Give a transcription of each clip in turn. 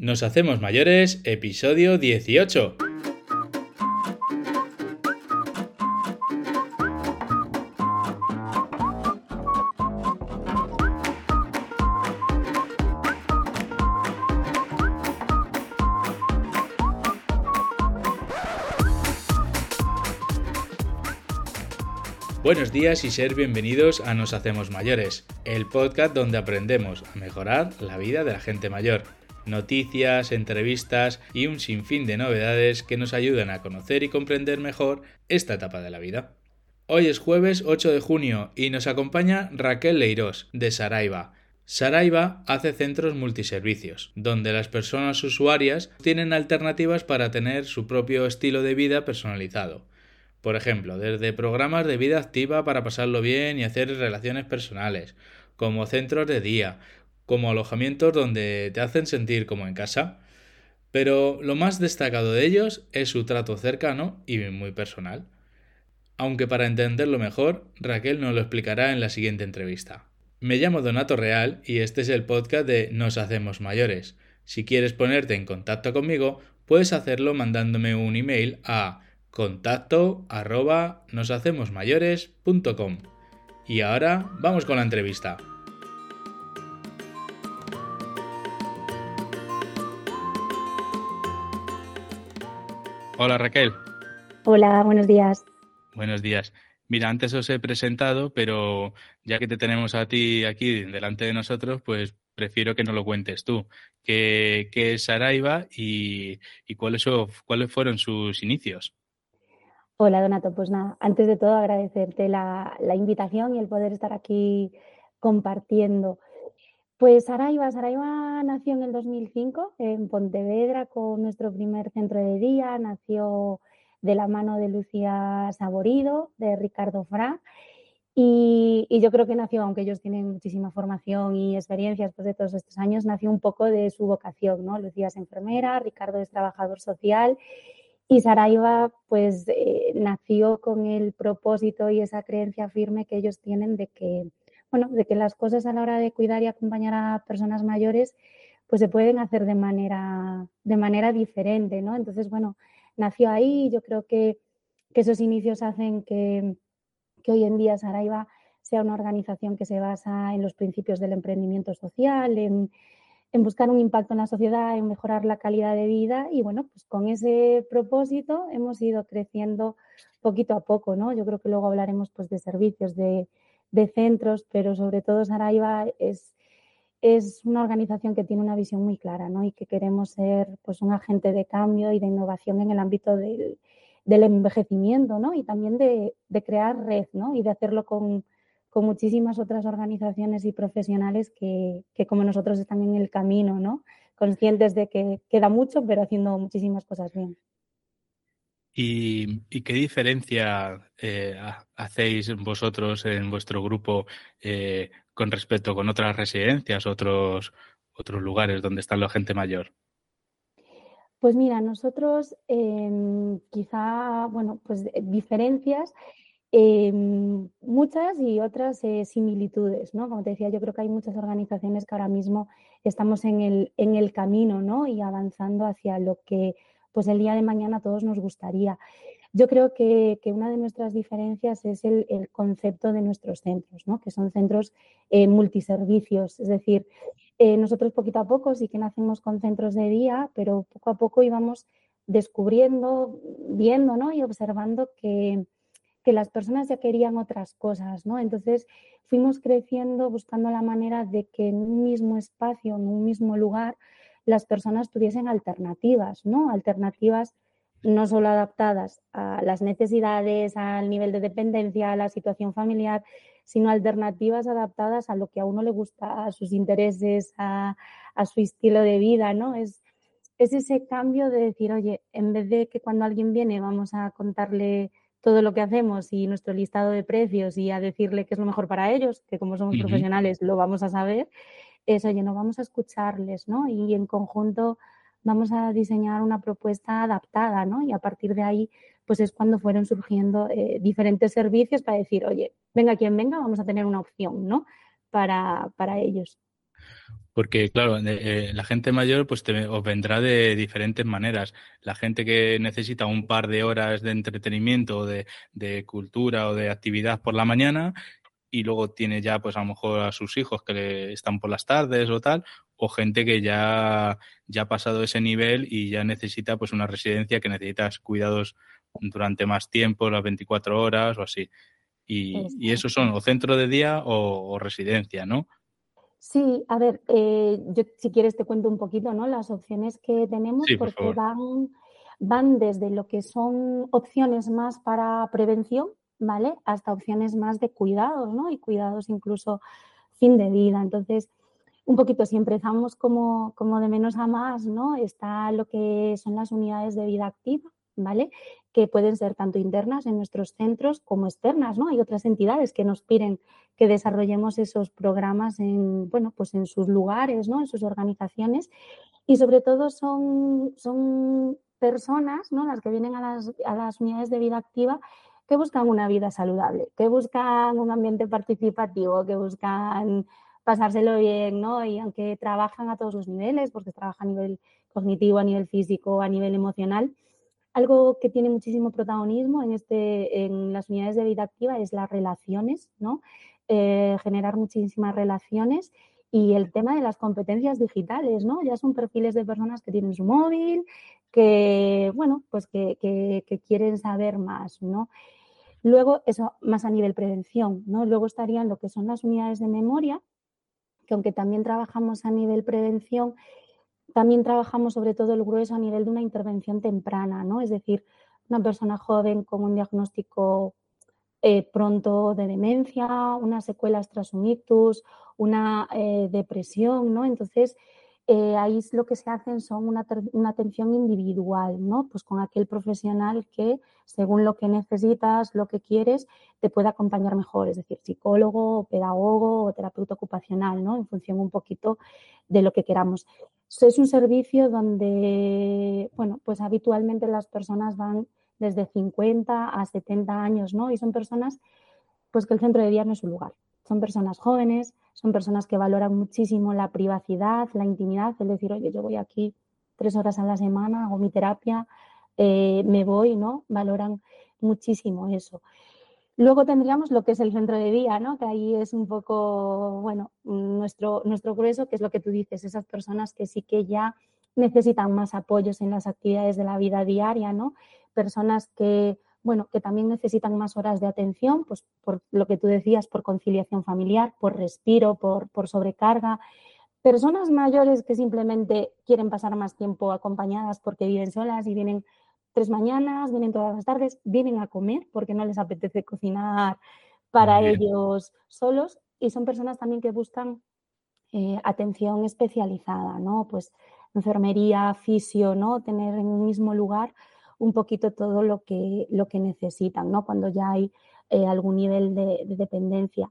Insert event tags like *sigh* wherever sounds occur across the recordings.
Nos hacemos mayores, episodio 18. Buenos días y ser bienvenidos a Nos Hacemos Mayores, el podcast donde aprendemos a mejorar la vida de la gente mayor. Noticias, entrevistas y un sinfín de novedades que nos ayudan a conocer y comprender mejor esta etapa de la vida. Hoy es jueves 8 de junio y nos acompaña Raquel Leirós, de Saraiva. Saraiva hace centros multiservicios, donde las personas usuarias tienen alternativas para tener su propio estilo de vida personalizado por ejemplo, desde programas de vida activa para pasarlo bien y hacer relaciones personales, como centros de día, como alojamientos donde te hacen sentir como en casa. Pero lo más destacado de ellos es su trato cercano y muy personal. Aunque para entenderlo mejor, Raquel nos lo explicará en la siguiente entrevista. Me llamo Donato Real y este es el podcast de Nos Hacemos Mayores. Si quieres ponerte en contacto conmigo, puedes hacerlo mandándome un email a contacto arroba noshacemosmayores.com. Y ahora vamos con la entrevista. Hola Raquel. Hola, buenos días. Buenos días. Mira, antes os he presentado, pero ya que te tenemos a ti aquí delante de nosotros, pues prefiero que no lo cuentes tú. ¿Qué, es Saraiva y, cuáles, cuáles fueron sus inicios? Hola Donato, pues nada, antes de todo agradecerte la, invitación y el poder estar aquí compartiendo. Pues Saraiva, Saraiva nació en el 2005 en Pontevedra con nuestro primer centro de día, nació de la mano de Lucía Saborido, de Ricardo Fra. Y, y, yo creo que nació, aunque ellos tienen muchísima formación y experiencia después de todos estos años, nació un poco de su vocación, ¿no? Lucía es enfermera, Ricardo es trabajador social y Saraiva pues eh, nació con el propósito y esa creencia firme que ellos tienen de que, bueno, de que las cosas a la hora de cuidar y acompañar a personas mayores pues se pueden hacer de manera, de manera diferente, ¿no? Entonces, bueno, nació ahí yo creo que, que esos inicios hacen que, que hoy en día Saraiva sea una organización que se basa en los principios del emprendimiento social, en, en buscar un impacto en la sociedad, en mejorar la calidad de vida y bueno, pues con ese propósito hemos ido creciendo poquito a poco, ¿no? Yo creo que luego hablaremos pues de servicios, de, centros, pero sobre todo Saraiva es, es una organización que tiene una visión muy clara, ¿no? Y que queremos ser pues un agente de cambio y de innovación en el ámbito del, envejecimiento, ¿no? Y también de, de crear red, ¿no? Y de hacerlo con, con muchísimas otras organizaciones y profesionales que, como nosotros están en el camino, ¿no? Conscientes de que queda mucho, pero haciendo muchísimas cosas bien. ¿Y, qué diferencia eh, hacéis vosotros en vuestro grupo eh, con respecto con otras residencias, otros, otros lugares donde está la gente mayor? Pues mira, nosotros em, quizá, bueno, pues diferencias Em, muchas y otras eh, similitudes, ¿no? Como te decía, yo creo que hay muchas organizaciones que ahora mismo estamos en el, en el camino, ¿no? Y avanzando hacia lo que pues el día de mañana a todos nos gustaría. Yo creo que, una de nuestras diferencias es el, concepto de nuestros centros, ¿no? que son centros eh, multiservicios. Es decir, eh, nosotros poquito a poco sí que nacemos con centros de día, pero poco a poco íbamos descubriendo, viendo ¿no? y observando que, que las personas ya querían otras cosas, ¿no? Entonces fuimos creciendo buscando la manera de que en un mismo espacio, en un mismo lugar, las personas tuviesen alternativas, ¿no? Alternativas no solo adaptadas a las necesidades, al nivel de dependencia, a la situación familiar, sino alternativas adaptadas a lo que a uno le gusta, a sus intereses, a, su estilo de vida, ¿no? Es, es ese cambio de decir, oye, en vez de que cuando alguien viene vamos a contarle todo lo que hacemos y nuestro listado de precios y a decirle qué es lo mejor para ellos, que como somos profesionales lo vamos a saber, es, oye, no vamos a escucharles, ¿no? Y en conjunto vamos a diseñar una propuesta adaptada, ¿no? Y a partir de ahí, pues es cuando fueron surgiendo eh, diferentes servicios para decir, oye, venga quien venga, vamos a tener una opción, ¿no? Para, para ellos. Porque, claro, eh, la gente mayor pues os vendrá de diferentes maneras. La gente que necesita un par de horas de entretenimiento, de, de cultura o de actividad por la mañana y luego tiene ya pues a lo mejor a sus hijos que le están por las tardes o tal, o gente que ya, ya ha pasado ese nivel y ya necesita pues una residencia que necesitas cuidados durante más tiempo, las 24 horas o así. Y, y esos son o centro de día o residencia, ¿no? Sí, a ver, eh, yo si quieres te cuento un poquito, ¿no? Las opciones que tenemos, porque van, van desde lo que son opciones más para prevención, ¿vale? Hasta opciones más de cuidados, ¿no? Y cuidados incluso fin de vida. Entonces, un poquito, si empezamos como, como de menos a más, ¿no? Está lo que son las unidades de vida activa, ¿vale? Que pueden ser tanto internas en nuestros centros como externas, ¿no? Hay otras entidades que nos piden que desarrollemos esos programas en, bueno, pues en sus lugares, ¿no? En sus organizaciones. Y sobre todo son, son personas, ¿no? Las que vienen a las, a las unidades de vida activa que buscan una vida saludable, que buscan un ambiente participativo, que buscan pasárselo bien, ¿no? Y aunque trabajan a todos los niveles, porque trabajan a nivel cognitivo, a nivel físico, a nivel emocional, algo que tiene muchísimo protagonismo en, este, en las unidades de vida activa es las relaciones, ¿no? Eh, generar muchísimas relaciones y el tema de las competencias digitales, ¿no? Ya son perfiles de personas que tienen su móvil, que, bueno, pues que, que, quieren saber más, ¿no? Luego, eso más a nivel prevención, ¿no? Luego estarían lo que son las unidades de memoria, que aunque también trabajamos a nivel prevención, también trabajamos sobre todo el grueso a nivel de una intervención temprana, ¿no? Es decir, una persona joven con un diagnóstico eh, pronto de demencia, unas secuelas tras un ictus, una eh, depresión, ¿no? Entonces, eh, ahí lo que se hacen son una, atención individual, ¿no? Pues con aquel profesional que, según lo que necesitas, lo que quieres, te puede acompañar mejor, es decir, psicólogo, pedagogo o terapeuta ocupacional, ¿no? En función un poquito de lo que queramos. Es un servicio donde, bueno, pues habitualmente las personas van desde 50 a 70 años, ¿no? Y son personas, pues que el centro de día no es su lugar. Son personas jóvenes, son personas que valoran muchísimo la privacidad, la intimidad, es decir, oye, yo voy aquí tres horas a la semana, hago mi terapia, eh, me voy, ¿no? Valoran muchísimo eso. Luego tendríamos lo que es el centro de día, ¿no? Que ahí es un poco, bueno, nuestro, nuestro grueso, que es lo que tú dices, esas personas que sí que ya necesitan más apoyos en las actividades de la vida diaria, ¿no? Personas que bueno, que también necesitan más horas de atención, pues por lo que tú decías, por conciliación familiar, por respiro, por, por sobrecarga. Personas mayores que simplemente quieren pasar más tiempo acompañadas porque viven solas y vienen tres mañanas, vienen todas las tardes, vienen a comer porque no les apetece cocinar para ellos solos y son personas también que buscan eh, atención especializada, ¿no? Pues enfermería, fisio, ¿no? Tener en un mismo lugar un poquito todo lo que, lo que necesitan, ¿no? Cuando ya hay eh, algún nivel de, dependencia.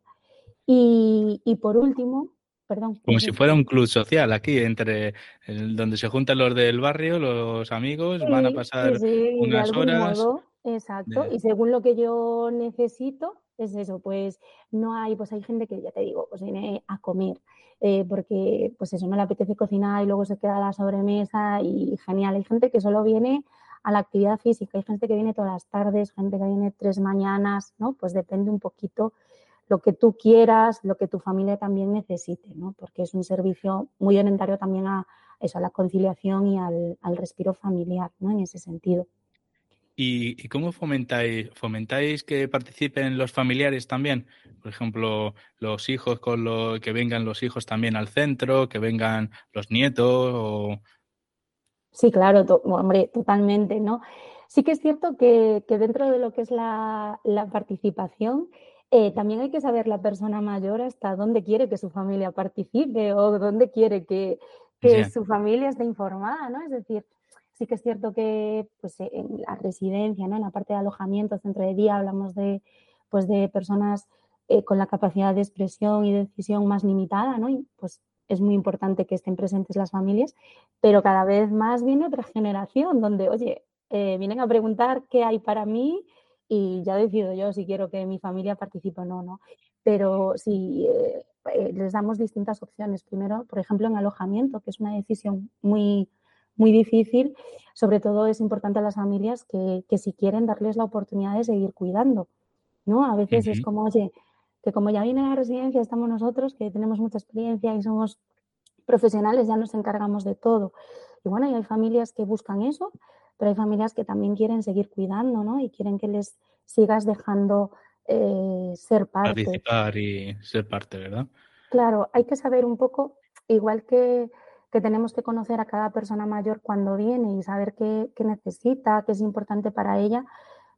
Y, por último, perdón. Como si fuera un club social aquí, entre donde se juntan los del barrio, los amigos, van a pasar unas horas. exacto. Y según lo que yo necesito, es eso, pues no hay, pues hay gente que ya te digo, pues viene a comer, eh, porque pues eso no le apetece cocinar y luego se queda a la sobremesa y genial. Hay gente que solo viene a la actividad física. Hay gente que viene todas las tardes, gente que viene tres mañanas, ¿no? Pues depende un poquito lo que tú quieras, lo que tu familia también necesite, ¿no? Porque es un servicio muy orientario también a eso, a la conciliación y al, respiro familiar, ¿no? En ese sentido. ¿Y, cómo fomentáis? ¿Fomentáis que participen los familiares también? Por ejemplo, los hijos con lo que vengan los hijos también al centro, que vengan los nietos o, Sí, claro, hombre, totalmente, ¿no? Sí que es cierto que, dentro de lo que es la, participación, eh, también hay que saber la persona mayor hasta dónde quiere que su familia participe o dónde quiere que, su familia esté informada, ¿no? Es decir, sí que es cierto que pues, en la residencia, ¿no? En la parte de alojamiento, centro de día, hablamos de, pues, de personas eh, con la capacidad de expresión y decisión más limitada, ¿no? Y pues es muy importante que estén presentes las familias, pero cada vez más viene otra generación donde, oye, eh, vienen a preguntar qué hay para mí y ya decido yo si quiero que mi familia participe o no, ¿no? Pero sí, eh, eh, les damos distintas opciones. Primero, por ejemplo, en alojamiento, que es una decisión muy, muy difícil. Sobre todo es importante a las familias que, que si quieren darles la oportunidad de seguir cuidando. ¿no? A veces es como, oye, que como ya viene la residencia, estamos nosotros, que tenemos mucha experiencia y somos profesionales, ya nos encargamos de todo. Y bueno, y hay familias que buscan eso, pero hay familias que también quieren seguir cuidando, ¿no? Y quieren que les sigas dejando eh, ser parte. Participar y ser parte, ¿verdad? Claro, hay que saber un poco, igual que, que tenemos que conocer a cada persona mayor cuando viene y saber qué, qué necesita, qué es importante para ella,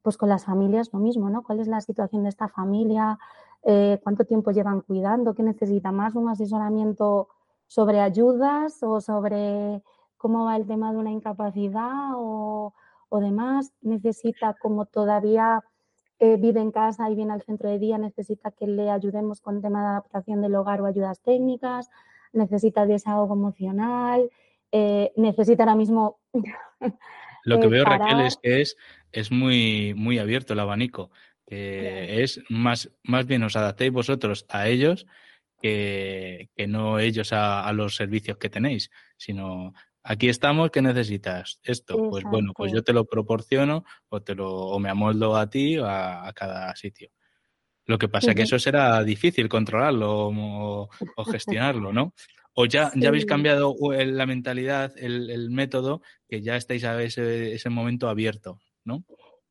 pues con las familias lo mismo, ¿no? ¿Cuál es la situación de esta familia? Eh, ¿Cuánto tiempo llevan cuidando? ¿Qué necesita más? ¿Un asesoramiento sobre ayudas o sobre cómo va el tema de una incapacidad o, demás? ¿Necesita como todavía eh, vive en casa y viene al centro de día, necesita que le ayudemos con tema de adaptación del hogar o ayudas técnicas? ¿Necesita desahogo emocional? Eh, necesita ahora mismo *laughs* Lo que veo, Raquel, es que es, es muy, muy abierto el abanico. Que es más, más bien os adaptéis vosotros a ellos que, que no ellos a, a, los servicios que tenéis, sino aquí estamos, ¿qué necesitas? Esto, pues bueno, pues yo te lo proporciono o te lo, o me amoldo a ti o a, a cada sitio. Lo que pasa es que eso será difícil controlarlo o, o gestionarlo, ¿no? ¿O ya, ya habéis cambiado la mentalidad, el, el, método, que ya estáis a ese, ese momento abierto, ¿no?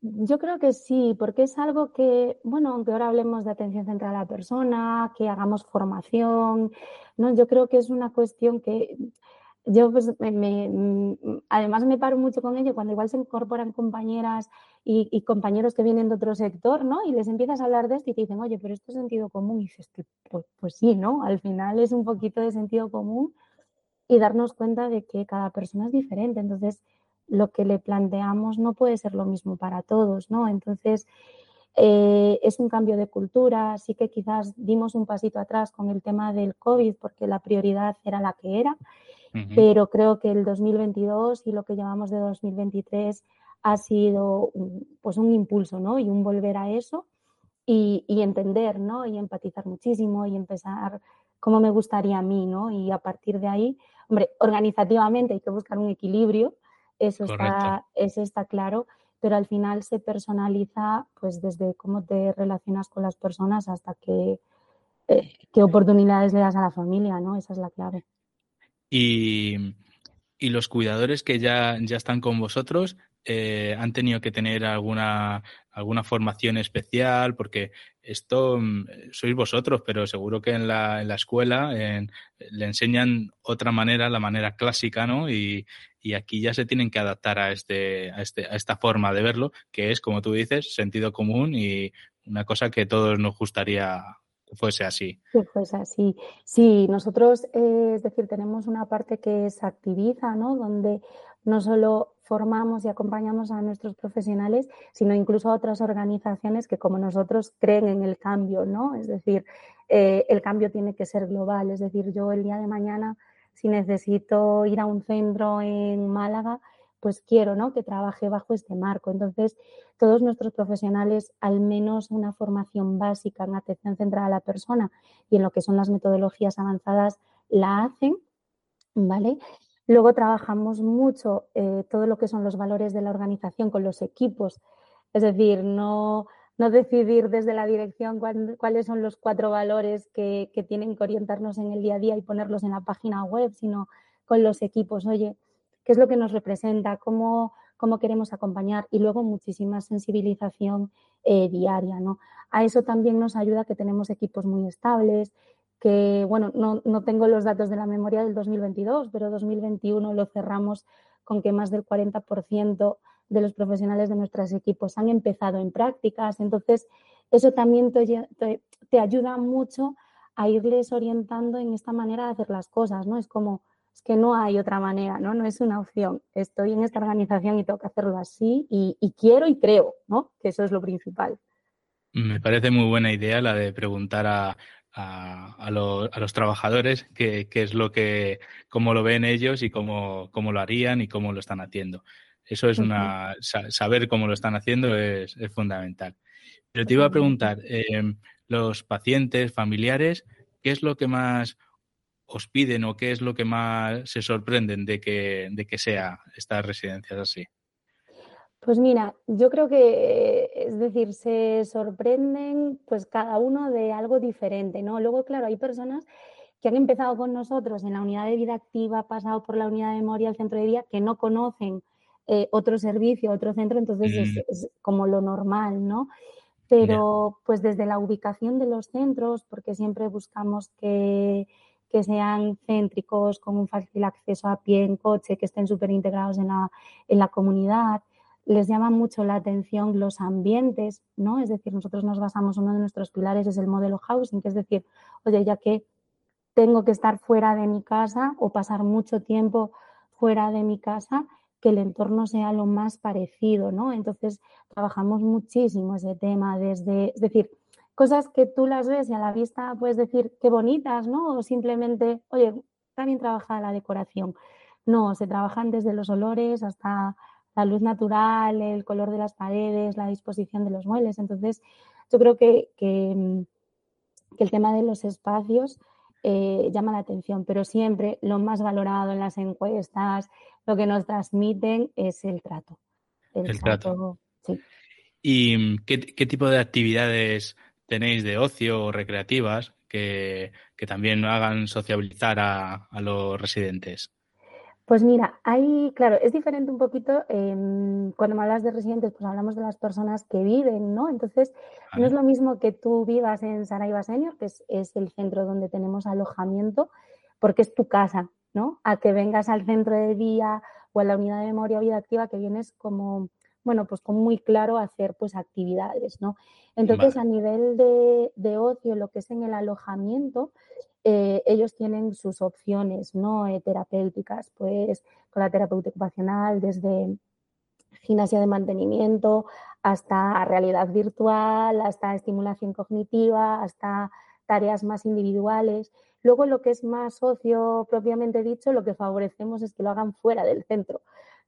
Yo creo que sí, porque es algo que, bueno, aunque ahora hablemos de atención central a la persona, que hagamos formación, ¿no? Yo creo que es una cuestión que yo pues me, me, además me paro mucho con ello cuando igual se incorporan compañeras y, y, compañeros que vienen de otro sector, ¿no? Y les empiezas a hablar de esto y te dicen, oye, pero esto es sentido común. Y dices, pues, pues sí, ¿no? Al final es un poquito de sentido común y darnos cuenta de que cada persona es diferente. Entonces, lo que le planteamos no puede ser lo mismo para todos, ¿no? Entonces, eh, es un cambio de cultura, sí que quizás dimos un pasito atrás con el tema del COVID porque la prioridad era la que era pero creo que el 2022 y lo que llamamos de 2023 ha sido pues un impulso, ¿no? Y un volver a eso y, y, entender, ¿no? Y empatizar muchísimo y empezar cómo me gustaría a mí, ¿no? Y a partir de ahí, hombre, organizativamente hay que buscar un equilibrio, eso, está, eso está claro, pero al final se personaliza pues desde cómo te relacionas con las personas hasta que, eh, qué oportunidades le das a la familia, ¿no? Esa es la clave. Y, y los cuidadores que ya, ya están con vosotros eh, han tenido que tener alguna, alguna formación especial, porque esto mm, sois vosotros, pero seguro que en la, en la escuela le enseñan otra manera, la manera clásica, ¿no? Y, y aquí ya se tienen que adaptar a, este, a, este, a esta forma de verlo, que es, como tú dices, sentido común y una cosa que todos nos gustaría fuese así. Que fuese así. Sí, nosotros, eh, es decir, tenemos una parte que se activiza, ¿no? Donde no solo formamos y acompañamos a nuestros profesionales, sino incluso a otras organizaciones que como nosotros creen en el cambio, ¿no? Es decir, eh, el cambio tiene que ser global. Es decir, yo el día de mañana, si necesito ir a un centro en Málaga, pues quiero ¿no? que trabaje bajo este marco. Entonces, todos nuestros profesionales, al menos una formación básica en atención centrada a la persona y en lo que son las metodologías avanzadas, la hacen, ¿vale? Luego trabajamos mucho eh, todo lo que son los valores de la organización con los equipos, es decir, no, no decidir desde la dirección cuál, cuáles son los cuatro valores que, que tienen que orientarnos en el día a día y ponerlos en la página web, sino con los equipos. Oye, qué es lo que nos representa, cómo, cómo queremos acompañar y luego muchísima sensibilización eh, diaria. ¿no? A eso también nos ayuda que tenemos equipos muy estables, que, bueno, no, no tengo los datos de la memoria del 2022, pero 2021 lo cerramos con que más del 40% de los profesionales de nuestros equipos han empezado en prácticas. Entonces, eso también te, te, te ayuda mucho a irles orientando en esta manera de hacer las cosas, ¿no? Es como, es que no hay otra manera, ¿no? No es una opción. Estoy en esta organización y tengo que hacerlo así y, y quiero y creo, ¿no? Que eso es lo principal. Me parece muy buena idea la de preguntar a, a, a, lo, a los trabajadores qué, qué, es lo que, cómo lo ven ellos y cómo, cómo lo harían y cómo lo están haciendo. Eso es una, saber cómo lo están haciendo es, es fundamental. Pero te iba a preguntar, eh, los pacientes, familiares, ¿qué es lo que más os piden o qué es lo que más se sorprenden de que, de que sea estas residencias así? Pues mira, yo creo que, es decir, se sorprenden pues cada uno de algo diferente, ¿no? Luego, claro, hay personas que han empezado con nosotros en la unidad de vida activa, pasado por la unidad de memoria, el centro de día, que no conocen eh, otro servicio, otro centro, entonces es, mm. es, como lo normal, ¿no? Pero pues desde la ubicación de los centros, porque siempre buscamos que, que sean céntricos, con un fácil acceso a pie, en coche, que estén súper integrados en la, en la comunidad, les llama mucho la atención los ambientes, ¿no? Es decir, nosotros nos basamos, uno de nuestros pilares es el modelo housing, que es decir, oye, ya que tengo que estar fuera de mi casa o pasar mucho tiempo fuera de mi casa, que el entorno sea lo más parecido, ¿no? Entonces, trabajamos muchísimo ese tema desde, es decir, cosas que tú las ves y a la vista puedes decir qué bonitas, ¿no? O simplemente, oye, está bien trabajada la decoración. No, se trabajan desde los olores hasta la luz natural, el color de las paredes, la disposición de los muebles. Entonces, yo creo que, que, mm, el tema de los espacios eh, llama la atención, pero siempre lo más valorado en las encuestas, lo que nos transmiten es el trato. El, trato. Sí. ¿Y mm, qué, tipo de actividades tenéis de ocio o recreativas que, también hagan sociabilizar a los residentes? Pues mira, hay, claro, es diferente un poquito, em, cuando me hablas de residentes, pues hablamos de las personas que viven, ¿no? Entonces, no es lo mismo que tú vivas en Saraiva Senior, que es, el centro donde tenemos alojamiento, porque es tu casa, ¿no? A que vengas al centro de día o a la unidad de memoria o vida activa, que vienes como, bueno, pues con muy claro hacer pues actividades, ¿no? Entonces, a nivel de, de ocio, lo que es en el alojamiento, eh, ellos tienen sus opciones ¿no? Eh, terapéuticas, pues con la terapeuta ocupacional, desde gimnasia de mantenimiento hasta realidad virtual, hasta estimulación cognitiva, hasta tareas más individuales. Luego, lo que es más socio propiamente dicho, lo que favorecemos es que lo hagan fuera del centro,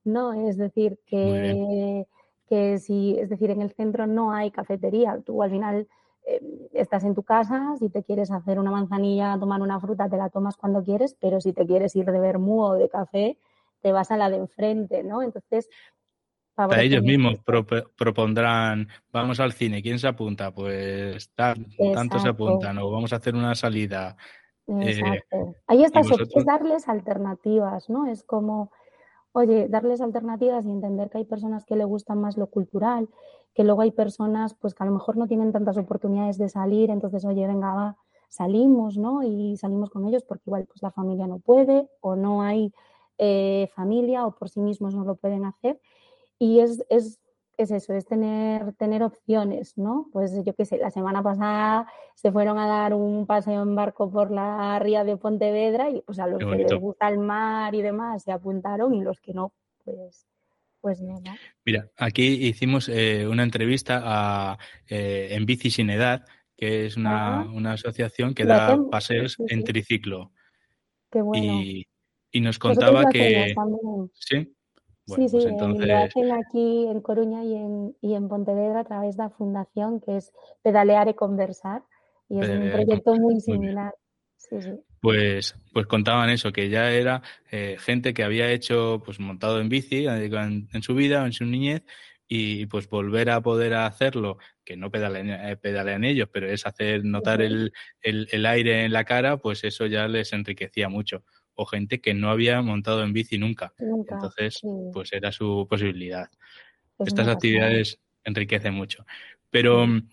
¿no? Es decir, que, que si, es decir, en el centro no hay cafetería, tú al final eh, estás en tu casa, si te quieres hacer una manzanilla, tomar una fruta, te la tomas cuando quieres, pero si te quieres ir de vermú o de café, te vas a la de enfrente, ¿no? Entonces, a ellos mismos propondrán, vamos al cine, ¿quién se apunta? Pues tantos se apuntan, o vamos a hacer una salida. Eh, Exacto. Ahí está, es darles alternativas, ¿no? Es como, oye, darles alternativas y entender que hay personas que le gustan más lo cultural, que luego hay personas pues que a lo mejor no tienen tantas oportunidades de salir, entonces, oye, venga, va, salimos, ¿no? Y salimos con ellos porque igual pues la familia no puede o no hay eh, familia o por sí mismos no lo pueden hacer. Y es, es, es eso, es tener, tener opciones, ¿no? Pues yo qué sé, la semana pasada se fueron a dar un paseo en barco por la ría de Pontevedra y pues a los que les gusta el mar y demás se apuntaron y los que no, pues pues Mira, aquí hicimos eh, una entrevista a, eh, en Bici Sin Edad, que es una, ah. asociación que da paseos en triciclo. Qué bueno. Y, nos contaba que... ¿Sí? Sí, sí, pues lo hacen aquí en Coruña y en, y en Pontevedra a través de la fundación, que es Pedalear y Conversar, y es un proyecto muy similar. Sí, sí pues, pues contaban eso, que ya era eh, gente que había hecho, pues montado en bici eh, en, su vida, en su niñez, y pues volver a poder hacerlo, que no pedalean, eh, pedalean ellos, pero es hacer notar el, el, aire en la cara, pues eso ya les enriquecía mucho. O gente que no había montado en bici nunca. Entonces, pues era su posibilidad. Estas actividades enriquecen mucho. Pero mm,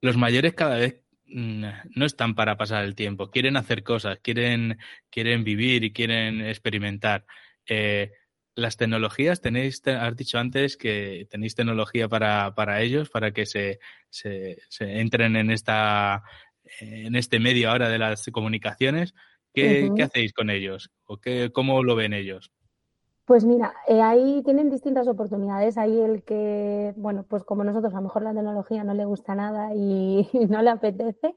los mayores cada vez no están para pasar el tiempo, quieren hacer cosas, quieren, quieren vivir y quieren experimentar. Eh, las tecnologías, tenéis, has dicho antes que tenéis tecnología para, para ellos, para que se, se, entren en esta en este medio ahora de las comunicaciones. ¿Qué, ¿qué hacéis con ellos? ¿O qué, cómo lo ven ellos? Pues mira, eh, ahí tienen distintas oportunidades. Hay el que, bueno, pues como nosotros, a lo mejor la tecnología no le gusta nada y, *laughs* no le apetece.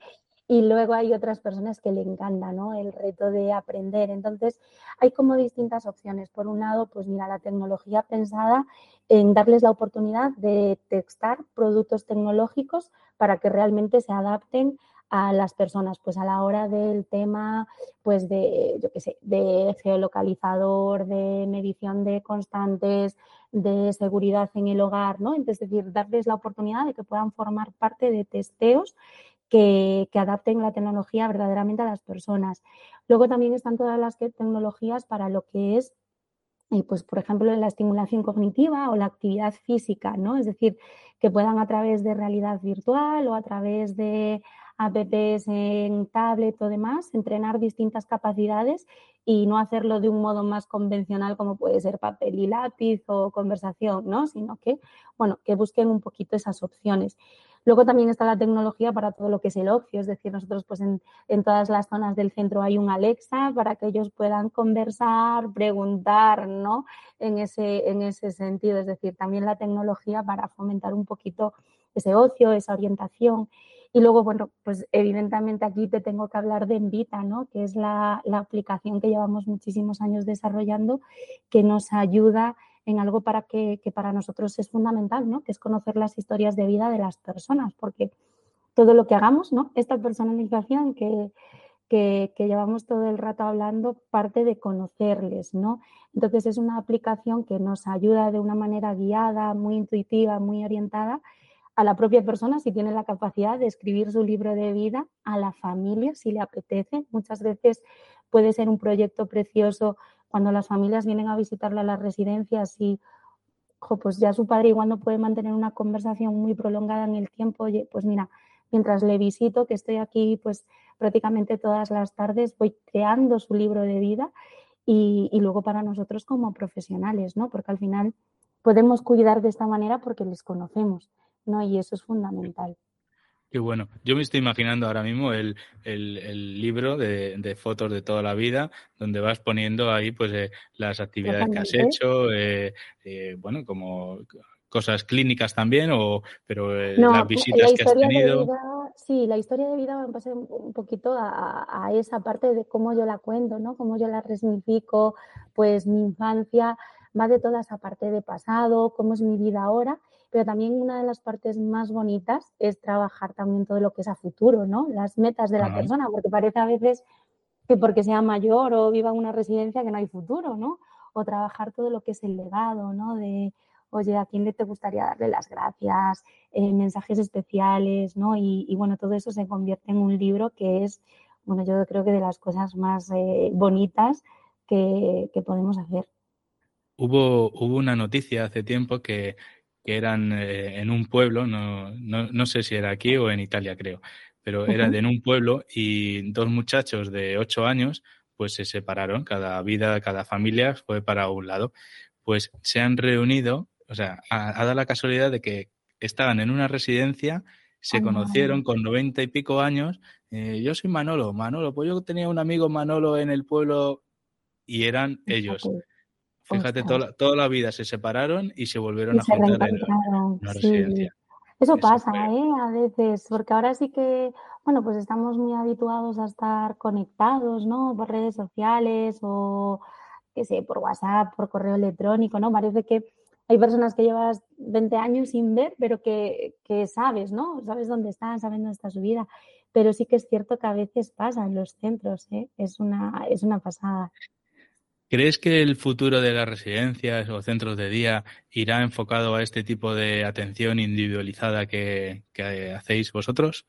Y luego hay otras personas que le encanta, ¿no? El reto de aprender. Entonces, hay como distintas opciones. Por un lado, pues mira, la tecnología pensada en darles la oportunidad de textar productos tecnológicos para que realmente se adapten a las personas, pues a la hora del tema, pues de, yo qué sé, de geolocalizador, de medición de constantes, de seguridad en el hogar, ¿no? Es decir, darles la oportunidad de que puedan formar parte de testeos que, que, adapten la tecnología verdaderamente a las personas. Luego también están todas las tecnologías para lo que es y pues por ejemplo la estimulación cognitiva o la actividad física, ¿no? Es decir, que puedan a través de realidad virtual o a través de apps en tablet o demás, entrenar distintas capacidades y no hacerlo de un modo más convencional como puede ser papel y lápiz o conversación, ¿no? Sino que, bueno, que busquen un poquito esas opciones. Luego también está la tecnología para todo lo que es el ocio, es decir, nosotros pues en, todas las zonas del centro hay un Alexa para que ellos puedan conversar, preguntar, ¿no? En ese, en ese sentido, es decir, también la tecnología para fomentar un poquito ese ocio, esa orientación. Y luego, bueno, pues evidentemente aquí te tengo que hablar de Envita, ¿no? Que es la, la aplicación que llevamos muchísimos años desarrollando, que nos ayuda en algo para que, para nosotros es fundamental, ¿no? Que es conocer las historias de vida de las personas, porque todo lo que hagamos, ¿no? Esta personalización que, que, llevamos todo el rato hablando parte de conocerles, ¿no? Entonces es una aplicación que nos ayuda de una manera guiada, muy intuitiva, muy orientada a la propia persona si tiene la capacidad de escribir su libro de vida, a la familia si le apetece. Muchas veces puede ser un proyecto precioso cuando las familias vienen a visitarla a las residencias y pues ya su padre igual no puede mantener una conversación muy prolongada en el tiempo, pues mira, mientras le visito, que estoy aquí pues prácticamente todas las tardes, voy creando su libro de vida y, y luego para nosotros como profesionales, ¿no? Porque al final podemos cuidar de esta manera porque les conocemos, ¿no? Y eso es fundamental. Qué bueno. Yo me estoy imaginando ahora mismo el, libro de, fotos de toda la vida, donde vas poniendo ahí pues eh, las actividades que has hecho, eh, eh, bueno, como cosas clínicas también, o pero las visitas que has tenido. sí, la historia de vida va a pasar un poquito a, a, esa parte de cómo yo la cuento, ¿no? Cómo yo la resignifico, pues mi infancia va de toda esa parte de pasado, cómo es mi vida ahora pero también una de las partes más bonitas es trabajar también todo lo que es a futuro, ¿no? Las metas de la persona, porque parece a veces que porque sea mayor o viva en una residencia que no hay futuro, ¿no? O trabajar todo lo que es el legado, ¿no? De, oye, ¿a quién le te gustaría darle las gracias? Eh, mensajes especiales, ¿no? Y, bueno, todo eso se convierte en un libro que es, bueno, yo creo que de las cosas más eh, bonitas que, que podemos hacer. Hubo, hubo una noticia hace tiempo que que eran eh, en un pueblo, no, no, no, sé si era aquí o en Italia, creo, pero era de en un pueblo y dos muchachos de ocho años pues se separaron, cada vida, cada familia fue para un lado. Pues se han reunido, o sea, ha, dado la casualidad de que estaban en una residencia, se conocieron con noventa y pico años. Eh, yo soy Manolo, Manolo, pues yo tenía un amigo Manolo en el pueblo y eran ellos. Fíjate, toda, toda, la vida se separaron y se volvieron a juntar en la, residencia. Eso, pasa, ¿eh? A veces, porque ahora sí que, bueno, pues estamos muy habituados a estar conectados, ¿no? Por redes sociales o, qué sé, por WhatsApp, por correo electrónico, ¿no? Parece que hay personas que llevas 20 años sin ver, pero que, que sabes, ¿no? Sabes dónde están, sabes dónde está su vida. Pero sí que es cierto que a veces pasa en los centros, ¿eh? Es una, es una pasada. ¿Crees que el futuro de las residencias o centros de día irá enfocado a este tipo de atención individualizada que, hacéis vosotros?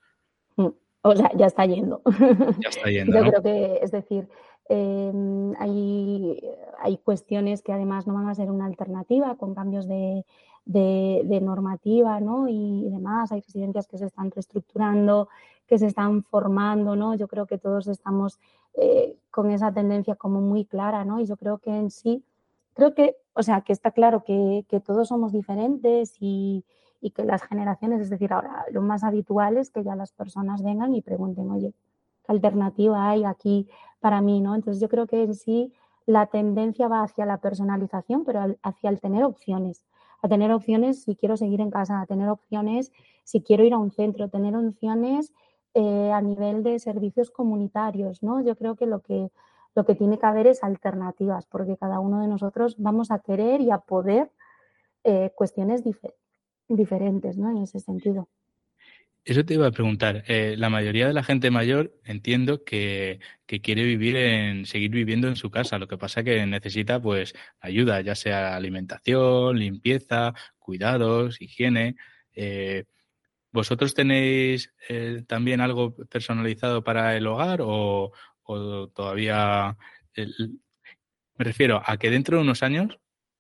Mm, o sea, ya está yendo. *laughs* Ya está yendo. Yo creo que, es decir, em, hay, hay, cuestiones que además no van a ser una alternativa con cambios de, de, normativa ¿no? y, demás. Hay residencias que se están reestructurando, que se están formando, ¿no? Yo creo que todos estamos eh, con esa tendencia como muy clara, ¿no? Y yo creo que en sí, creo que, o sea, que está claro que, todos somos diferentes y, y, que las generaciones, es decir, ahora lo más habitual es que ya las personas vengan y pregunten, oye, ¿qué alternativa hay aquí para mí, ¿no? Entonces yo creo que en sí la tendencia va hacia la personalización, pero hacia el tener opciones a tener opciones si quiero seguir en casa, a tener opciones si quiero ir a un centro, tener opciones eh, a nivel de servicios comunitarios, ¿no? Yo creo que lo que lo que tiene que haber es alternativas, porque cada uno de nosotros vamos a querer y a poder eh, cuestiones diferentes, ¿no? En ese sentido. Eso te iba a preguntar. Eh, la mayoría de la gente mayor entiendo que, que, quiere vivir en, seguir viviendo en su casa. Lo que pasa que necesita pues ayuda, ya sea alimentación, limpieza, cuidados, higiene. ¿Vosotros tenéis eh, también algo personalizado para el hogar o, o todavía me refiero a que dentro de unos años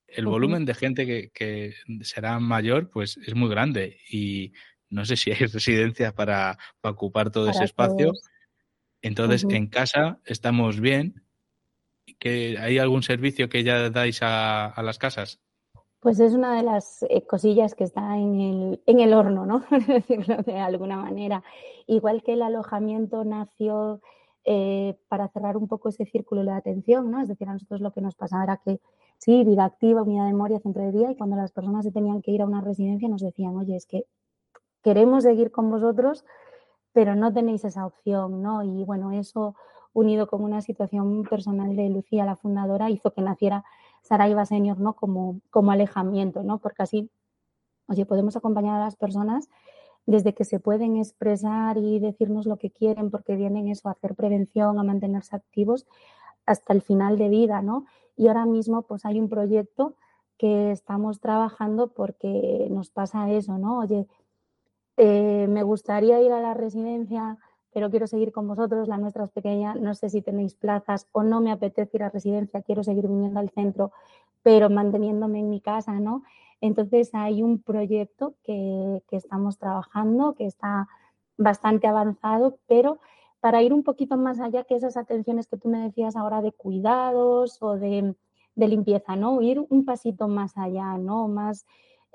el volumen de gente que, que será mayor pues es muy grande y no sé si hay *laughs* residencias para, ocupar todo ese espacio. Entonces, en casa estamos bien. ¿Que ¿Hay algún servicio que ya dais a, las casas? Pues es una de las eh, cosillas que está en el, en el horno, ¿no? *laughs* decirlo de alguna manera. Igual que el alojamiento nació eh, para cerrar un poco ese círculo de atención, ¿no? Es decir, a nosotros lo que nos pasaba era que sí, vida activa, unidad de memoria, centro de día, y cuando las personas se tenían que ir a una residencia nos decían, oye, es que queremos seguir con vosotros, pero no tenéis esa opción, ¿no? Y bueno, eso unido con una situación personal de Lucía, la fundadora, hizo que naciera Saraiva Senior, ¿no? Como, como alejamiento, ¿no? Porque así, oye, podemos acompañar a las personas desde que se pueden expresar y decirnos lo que quieren porque vienen eso a hacer prevención, a mantenerse activos hasta el final de vida, ¿no? Y ahora mismo pues hay un proyecto que estamos trabajando porque nos pasa eso, ¿no? Oye, eh, me gustaría ir a la residencia, pero quiero seguir con vosotros, la nuestra es pequeña, no sé si tenéis plazas o no me apetece ir a residencia, quiero seguir viniendo al centro, pero manteniéndome en mi casa, ¿no? Entonces hay un proyecto que, estamos trabajando, que está bastante avanzado, pero para ir un poquito más allá que esas atenciones que tú me decías ahora de cuidados o de, de limpieza, ¿no? Ir un pasito más allá, ¿no? Más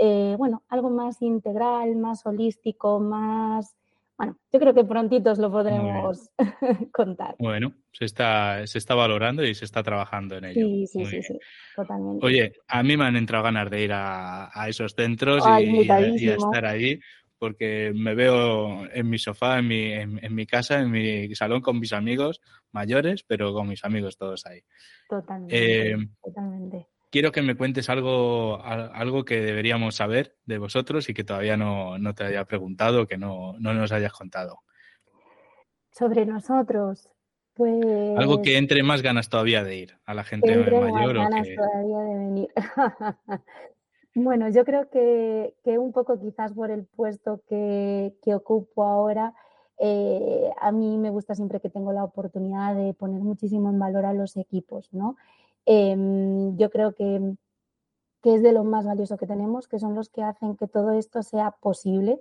eh, bueno, algo más integral, más holístico, más... Bueno, yo creo que prontitos lo podremos *laughs* contar. Bueno, se está, se está valorando y se está trabajando en ello. Sí, sí, sí, sí, totalmente. Oye, a mí me han entrado ganas de ir a, esos centros y, a, estar ahí porque me veo en mi sofá, en mi, en, mi casa, en mi salón con mis amigos mayores, pero con mis amigos todos ahí. Totalmente. Eh, totalmente quiero que me cuentes algo, algo que deberíamos saber de vosotros y que todavía no, te haya preguntado, que no, nos hayas contado. Sobre nosotros, pues... Algo que entre más ganas todavía de ir a la gente mayor. Más ganas todavía de venir. *laughs* bueno, yo creo que, un poco quizás por el puesto que, ocupo ahora, eh, a mí me gusta siempre que tengo la oportunidad de poner muchísimo en valor a los equipos, ¿no? Em, yo creo que, es de lo más valioso que tenemos, que son los que hacen que todo esto sea posible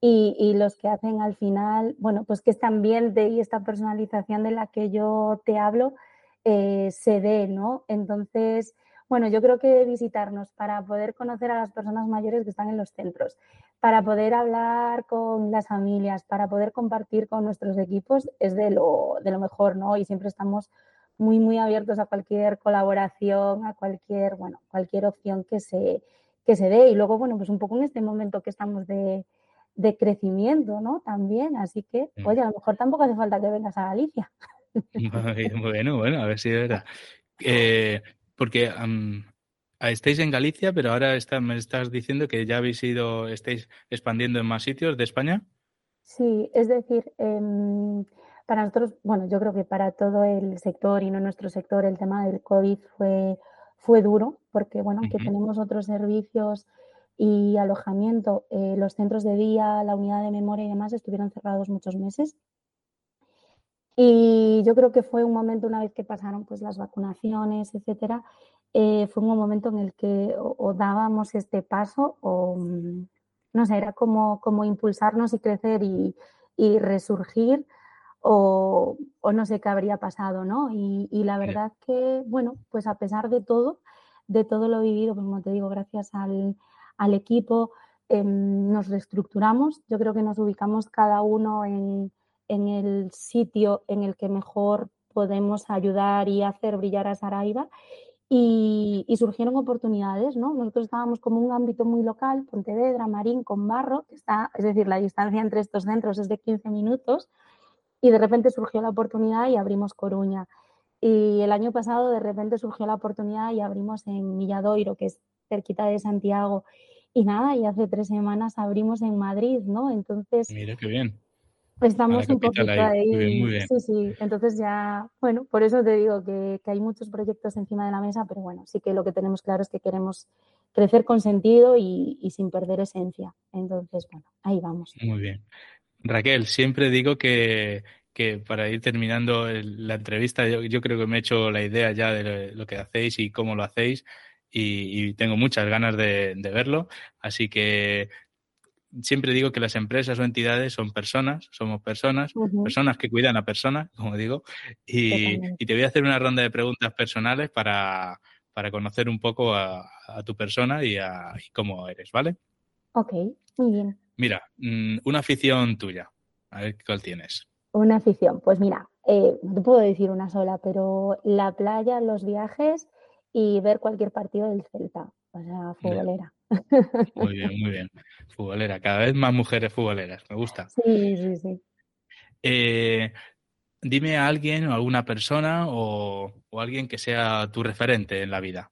y, los que hacen al final, bueno, pues que este ambiente y esta personalización de la que yo te hablo eh, se dé, ¿no? Entonces, bueno, yo creo que visitarnos para poder conocer a las personas mayores que están en los centros, para poder hablar con las familias, para poder compartir con nuestros equipos es de lo, de lo mejor, ¿no? Y siempre estamos muy, muy abiertos a cualquier colaboración, a cualquier, bueno, cualquier opción que se, que se dé. Y luego, bueno, pues un poco en este momento que estamos de, crecimiento, ¿no? También, así que, mm. oye, a lo mejor tampoco hace falta que vengas a Galicia. *laughs* Bueno, bueno, a ver si es verdad. Eh, porque estáis en Galicia, pero ahora está, me estás diciendo que ya habéis ido, estáis expandiendo en más sitios de España. Sí, es decir, em, para nosotros, bueno, yo creo que para todo el sector y no nuestro sector, el tema del COVID fue, fue duro, porque bueno, aunque tenemos otros servicios y alojamiento, eh, los centros de día, la unidad de memoria y demás estuvieron cerrados muchos meses. Y yo creo que fue un momento, una vez que pasaron pues las vacunaciones, etcétera, eh, fue un momento en el que o, dábamos este paso o, mm, no sé, era como, como impulsarnos y crecer y, y resurgir o, no sé qué habría pasado, ¿no? Y, la verdad que, bueno, pues a pesar de todo, de todo lo vivido, pues como te digo, gracias al, equipo, em, nos reestructuramos. Yo creo que nos ubicamos cada uno en, el sitio en el que mejor podemos ayudar y hacer brillar a Saraiva. Y, y, surgieron oportunidades, ¿no? Nosotros estábamos como un ámbito muy local, Pontevedra, Marín, con Barro, que está, es decir, la distancia entre estos centros es de 15 minutos, y de repente surgió la oportunidad y abrimos Coruña. Y el año pasado de repente surgió la oportunidad y abrimos en Milladoiro, que es cerquita de Santiago. Y nada, y hace tres semanas abrimos en Madrid, ¿no? Entonces... Mira, qué bien. Estamos un poquito ahí. Sí, sí. Entonces ya, bueno, por eso te digo que, que, hay muchos proyectos encima de la mesa, pero bueno, sí que lo que tenemos claro es que queremos crecer con sentido y, y sin perder esencia. Entonces, bueno, ahí vamos. Muy bien. Raquel, siempre digo que, que para ir terminando la entrevista, yo, yo, creo que me he hecho la idea ya de lo que hacéis y cómo lo hacéis y, y tengo muchas ganas de, de, verlo. Así que siempre digo que las empresas o entidades son personas, somos personas, personas que cuidan a personas, *laughs* como digo, y, y, te voy a hacer una ronda de preguntas personales para, para conocer un poco a, a tu persona y, a, y cómo eres, ¿vale? Ok, muy bien. Mira, mm, una afición tuya. A ver cuál tienes. Una afición. Pues mira, eh, no te puedo decir una sola, pero la playa, los viajes y ver cualquier partido del Celta. O sea, futbolera. Muy bien, muy bien. Futbolera. Cada vez más mujeres futboleras. Me gusta. Sí, sí, sí. Eh, dime a alguien o alguna persona o, o alguien que sea tu referente en la vida.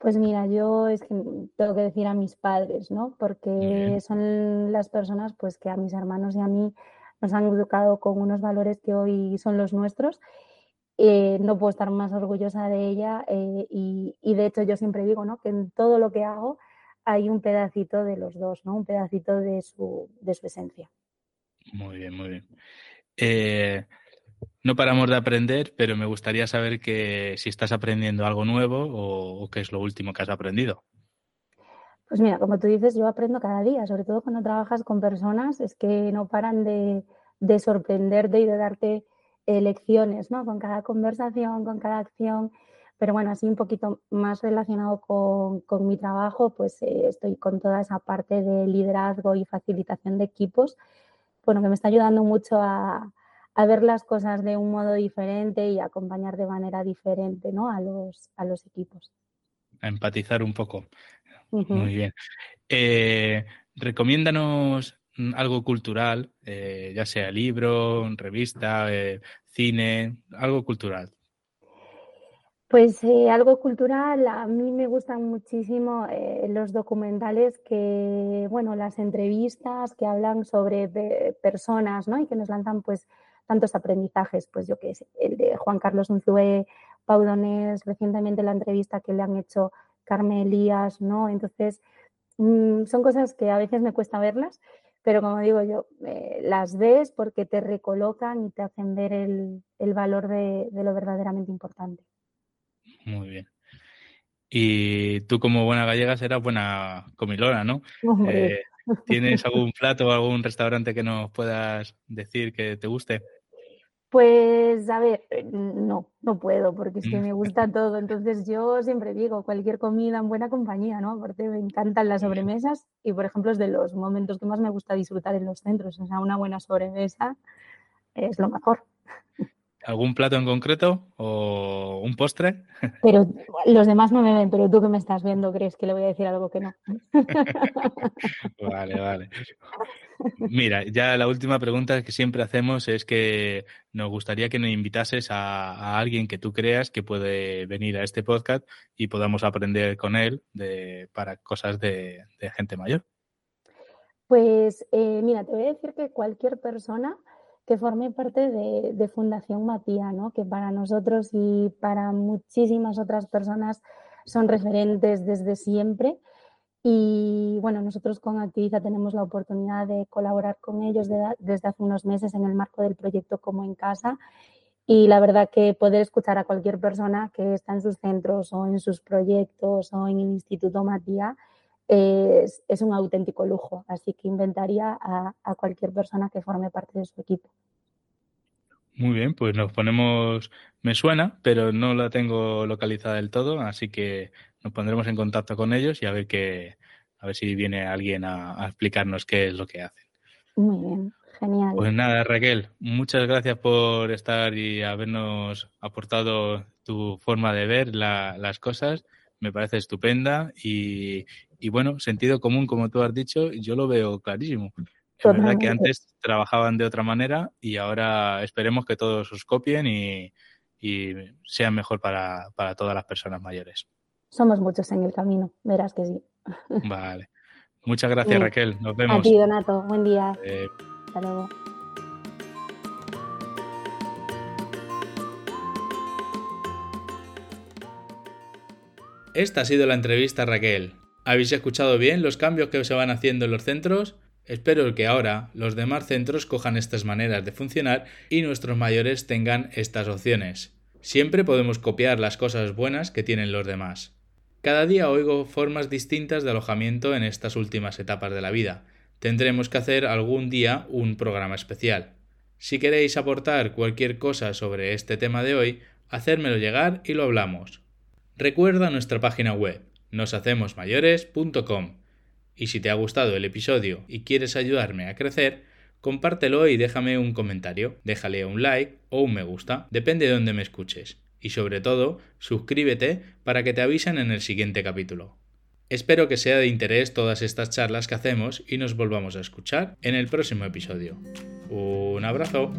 Pues mira, yo es que tengo que decir a mis padres, ¿no? Porque son las personas pues que a mis hermanos y a mí nos han educado con unos valores que hoy son los nuestros. Eh, no puedo estar más orgullosa de ella eh, y, y, de hecho yo siempre digo, ¿no? Que en todo lo que hago hay un pedacito de los dos, ¿no? Un pedacito de su, de su esencia. Muy bien, muy bien. Eh, no paramos de aprender, pero me gustaría saber que si estás aprendiendo algo nuevo o, qué es lo último que has aprendido. Pues mira, como tú dices, yo aprendo cada día, sobre todo cuando trabajas con personas, es que no paran de, de sorprenderte y de darte eh, lecciones, ¿no? Con cada conversación, con cada acción. Pero bueno, así un poquito más relacionado con, con mi trabajo, pues eh, estoy con toda esa parte de liderazgo y facilitación de equipos, bueno, que me está ayudando mucho a, a ver las cosas de un modo diferente y acompañar de manera diferente ¿no? a, los, a los equipos. A empatizar un poco. Uh -huh. Muy bien. Eh, recomiéndanos algo cultural, eh, ya sea libro, revista, eh, cine, algo cultural. Pues eh, algo cultural, a mí me gustan muchísimo eh, los documentales que, bueno, las entrevistas que hablan sobre personas, ¿no? Y que nos lanzan, pues, tantos aprendizajes, pues yo qué sé, el de Juan Carlos Unzué, Pau Donés, recientemente la entrevista que le han hecho Carmen Elías, ¿no? Entonces, mmm, son cosas que a veces me cuesta verlas, pero como digo yo, eh, las ves porque te recolocan y te hacen ver el, el valor de, de lo verdaderamente importante. Muy bien. Y tú como buena gallega serás buena comilona, ¿no? Eh, ¿Tienes algún plato o algún restaurante que nos puedas decir que te guste? Pues a ver, no, no puedo, porque es que me gusta todo. Entonces yo siempre digo, cualquier comida en buena compañía, ¿no? Aparte me encantan las sobremesas y, por ejemplo, es de los momentos que más me gusta disfrutar en los centros. O sea, una buena sobremesa es lo mejor. ¿Algún plato en concreto o un postre? *laughs* Pero los demás no me ven, pero tú que me estás viendo crees que le voy a decir algo que no. *laughs* vale, vale. Mira, ya la última pregunta que siempre hacemos es que nos gustaría que nos invitases a, a alguien que tú creas que puede venir a este podcast y podamos aprender con él de, para cosas de, de gente mayor. Pues eh, mira, te voy a decir que cualquier persona que forme parte de, Fundación Matía, ¿no? que para nosotros y para muchísimas otras personas son referentes desde siempre. Y bueno, nosotros con Activiza tenemos la oportunidad de colaborar con ellos de, desde hace unos meses en el marco del proyecto Como en Casa. Y la verdad que poder escuchar a cualquier persona que está en sus centros o en sus proyectos o en el Instituto Matía es, es, un auténtico lujo. Así que inventaría a, a, cualquier persona que forme parte de su equipo. Muy bien, pues nos ponemos, me suena, pero no la tengo localizada del todo, así que nos pondremos en contacto con ellos y a ver qué, a ver si viene alguien a, a explicarnos qué es lo que hacen. Muy bien, genial. Pues nada, Raquel, muchas gracias por estar y habernos aportado tu forma de ver la, las cosas. Me parece estupenda y, y bueno, sentido común, como tú has dicho, yo lo veo clarísimo. Es verdad que antes trabajaban de otra manera y ahora esperemos que todos os copien y, y sean mejor para, para todas las personas mayores. somos muchos en el camino, verás que sí. Vale. Muchas gracias, Raquel. Nos vemos. A ti, Donato. Buen día. Eh, Hasta luego. Esta ha sido la entrevista, Raquel. ¿Habéis escuchado bien los cambios que se van haciendo en los centros? Espero que ahora los demás centros cojan estas maneras de funcionar y nuestros mayores tengan estas opciones. Siempre podemos copiar las cosas buenas que tienen los demás. Cada día oigo formas distintas de alojamiento en estas últimas etapas de la vida. Tendremos que hacer algún día un programa especial. Si queréis aportar cualquier cosa sobre este tema de hoy, hacérmelo llegar y lo hablamos. Recuerda nuestra página web noshacemosmayores.com y si te ha gustado el episodio y quieres ayudarme a crecer, compártelo y déjame un comentario, déjale un like o un me gusta, depende de donde me escuches y sobre todo suscríbete para que te avisen en el siguiente capítulo. Espero que sea de interés todas estas charlas que hacemos y nos volvamos a escuchar en el próximo episodio. Un abrazo.